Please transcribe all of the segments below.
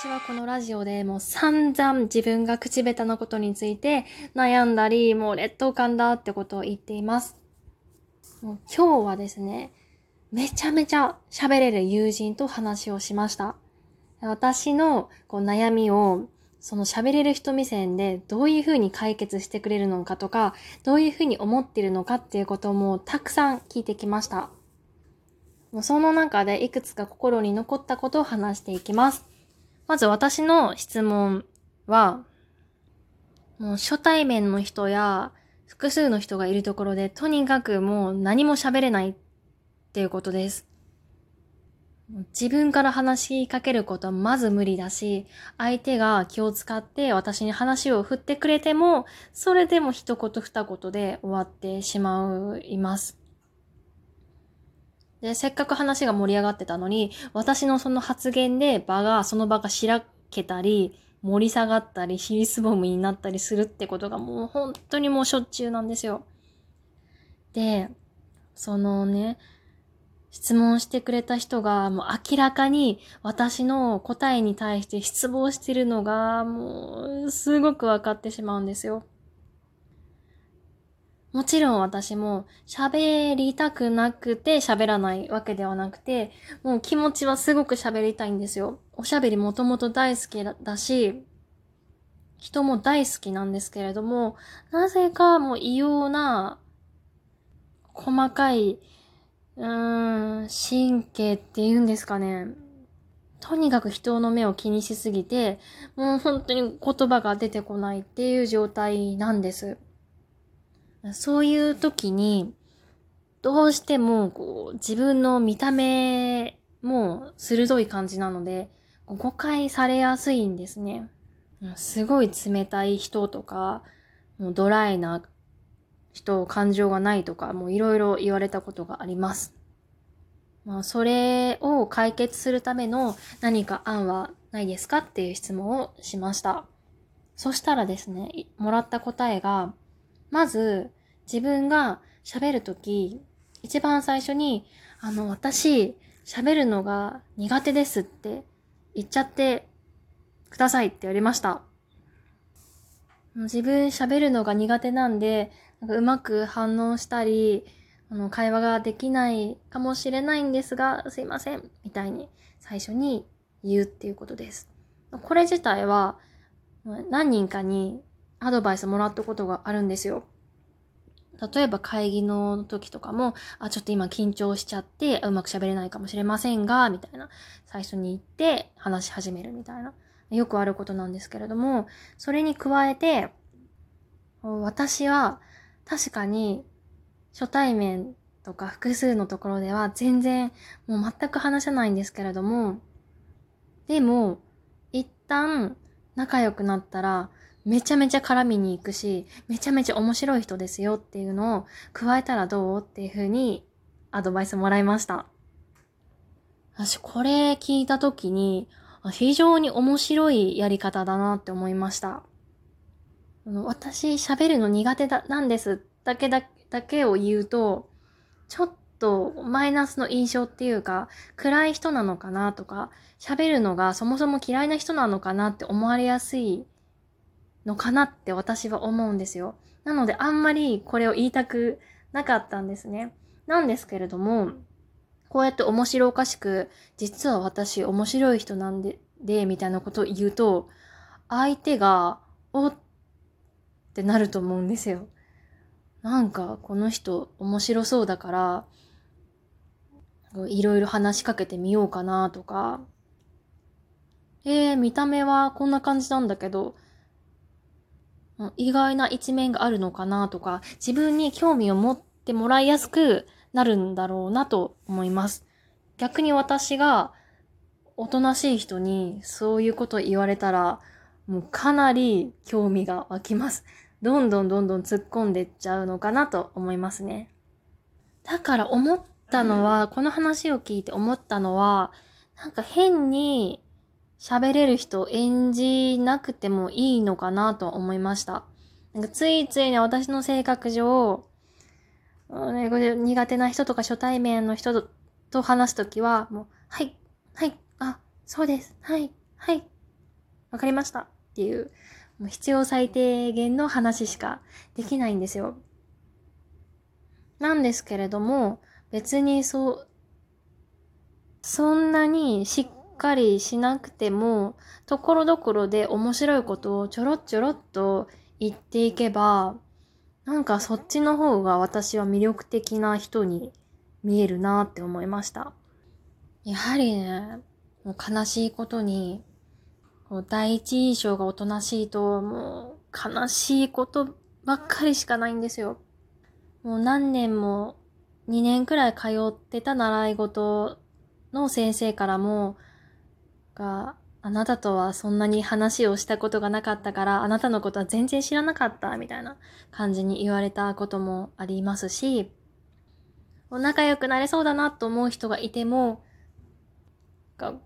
私はこのラジオでもう散々自分が口下手なことについて悩んだり、もう劣等感だってことを言っています。もう今日はですね、めちゃめちゃ喋れる友人と話をしました。私のこう悩みをその喋れる人目線でどういうふうに解決してくれるのかとか、どういうふうに思ってるのかっていうこともたくさん聞いてきました。その中でいくつか心に残ったことを話していきます。まず私の質問は、もう初対面の人や複数の人がいるところで、とにかくもう何も喋れないっていうことです。自分から話しかけることはまず無理だし、相手が気を使って私に話を振ってくれても、それでも一言二言で終わってしまいます。で、せっかく話が盛り上がってたのに、私のその発言で場が、その場がしらけたり、盛り下がったり、ヒリスボムになったりするってことがもう本当にもうしょっちゅうなんですよ。で、そのね、質問してくれた人がもう明らかに私の答えに対して失望してるのがもうすごくわかってしまうんですよ。もちろん私も喋りたくなくて喋らないわけではなくて、もう気持ちはすごく喋りたいんですよ。おしゃべりもともと大好きだし、人も大好きなんですけれども、なぜかもう異様な細かい、うーん、神経って言うんですかね。とにかく人の目を気にしすぎて、もう本当に言葉が出てこないっていう状態なんです。そういう時に、どうしても、こう、自分の見た目も鋭い感じなので、誤解されやすいんですね。すごい冷たい人とか、もうドライな人、感情がないとか、もういろいろ言われたことがあります。まあ、それを解決するための何か案はないですかっていう質問をしました。そしたらですね、もらった答えが、まず、自分が喋るとき、一番最初に、あの、私、喋るのが苦手ですって言っちゃってくださいって言われました。自分喋るのが苦手なんで、なんかうまく反応したり、あの、会話ができないかもしれないんですが、すいません、みたいに最初に言うっていうことです。これ自体は、何人かにアドバイスもらったことがあるんですよ。例えば会議の時とかも、あ、ちょっと今緊張しちゃって、うまく喋れないかもしれませんが、みたいな、最初に言って話し始めるみたいな、よくあることなんですけれども、それに加えて、私は確かに初対面とか複数のところでは全然もう全く話せないんですけれども、でも、一旦仲良くなったら、めちゃめちゃ絡みに行くし、めちゃめちゃ面白い人ですよっていうのを加えたらどうっていう風にアドバイスもらいました。私これ聞いた時に非常に面白いやり方だなって思いました。私喋るの苦手だ、なんですだけだ、だけを言うと、ちょっとマイナスの印象っていうか、暗い人なのかなとか、喋るのがそもそも嫌いな人なのかなって思われやすいのかなって私は思うんですよ。なのであんまりこれを言いたくなかったんですね。なんですけれども、こうやって面白おかしく、実は私面白い人なんで、で、みたいなことを言うと、相手が、おってなると思うんですよ。なんか、この人面白そうだから、いろいろ話しかけてみようかなとか、えー、見た目はこんな感じなんだけど、意外な一面があるのかなとか、自分に興味を持ってもらいやすくなるんだろうなと思います。逆に私がおとなしい人にそういうことを言われたら、もうかなり興味が湧きます。どんどんどんどん突っ込んでっちゃうのかなと思いますね。だから思ったのは、この話を聞いて思ったのは、なんか変に喋れる人を演じなくてもいいのかなと思いました。なんかついついね、私の性格上、苦手な人とか初対面の人と話すときは、もう、はい、はい、あ、そうです、はい、はい、わかりましたっていう、もう必要最低限の話しかできないんですよ。なんですけれども、別にそう、そんなにしっかりしなくても、ところどころで面白いことをちょろちょろっと言っていけば、なんかそっちの方が私は魅力的な人に見えるなって思いました。やはりね、もう悲しいことに、こう第一印象がおとなしいと、もう悲しいことばっかりしかないんですよ。もう何年も2年くらい通ってた習い事の先生からも、が、あなたとはそんなに話をしたことがなかったから、あなたのことは全然知らなかった、みたいな感じに言われたこともありますし、仲良くなれそうだなと思う人がいても、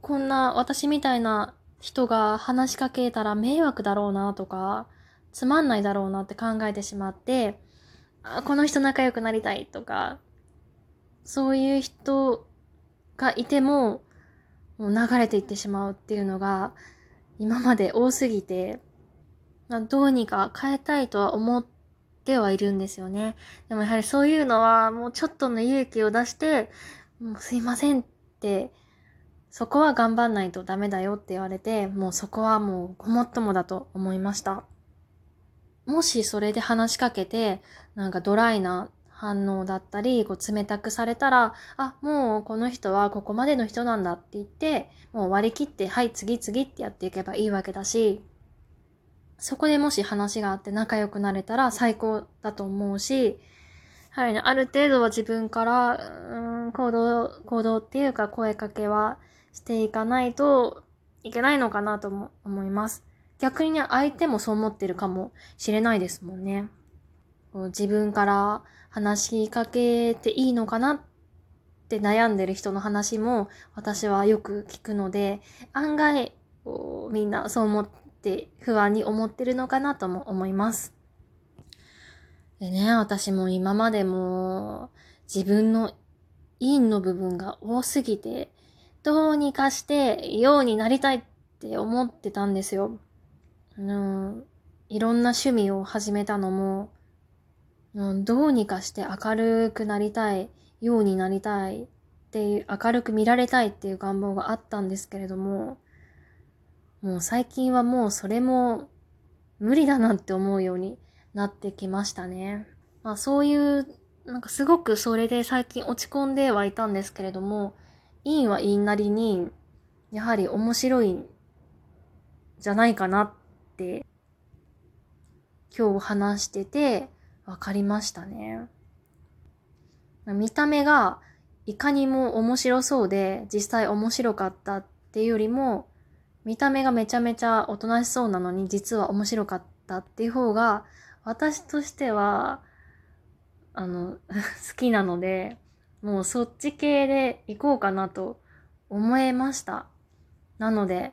こんな私みたいな人が話しかけたら迷惑だろうなとか、つまんないだろうなって考えてしまって、あこの人仲良くなりたいとか、そういう人がいても、もう流れていってしまうっていうのが今まで多すぎて、まあどうにか変えたいとは思ってはいるんですよね。でもやはりそういうのはもうちょっとの勇気を出して、もうすいませんって、そこは頑張んないとダメだよって言われて、もうそこはもうごもっともだと思いました。もしそれで話しかけて、なんかドライな反応だったり、こう冷たくされたら、あ、もうこの人はここまでの人なんだって言って、もう割り切って、はい、次々ってやっていけばいいわけだし、そこでもし話があって仲良くなれたら最高だと思うし、はいね、ある程度は自分から、うん、行動、行動っていうか声かけはしていかないといけないのかなとも思います。逆にね、相手もそう思ってるかもしれないですもんね。自分から話しかけていいのかなって悩んでる人の話も私はよく聞くので、案外みんなそう思って不安に思ってるのかなとも思います。でね、私も今までも自分の陰の部分が多すぎて、どうにかしてようになりたいって思ってたんですよ。うん、いろんな趣味を始めたのも、うん、どうにかして明るくなりたい、ようになりたいっていう、明るく見られたいっていう願望があったんですけれども、もう最近はもうそれも無理だなって思うようになってきましたね。まあそういう、なんかすごくそれで最近落ち込んではいたんですけれども、いいは陰なりに、やはり面白いんじゃないかなって今日話してて、わかりましたね。見た目がいかにも面白そうで実際面白かったっていうよりも見た目がめちゃめちゃおとなしそうなのに実は面白かったっていう方が私としてはあの 好きなのでもうそっち系で行こうかなと思えました。なので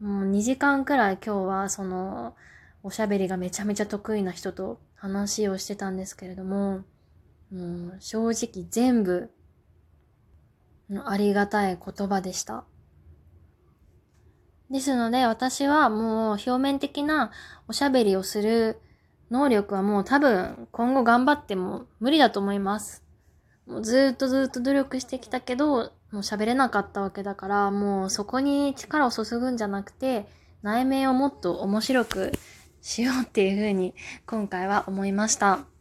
もう2時間くらい今日はそのおしゃべりがめちゃめちゃ得意な人と話をしてたんですけれども、もう正直全部ありがたい言葉でした。ですので私はもう表面的なおしゃべりをする能力はもう多分今後頑張っても無理だと思います。もうずっとずっと努力してきたけど、もう喋れなかったわけだから、もうそこに力を注ぐんじゃなくて、内面をもっと面白くしようっていうふうに今回は思いました。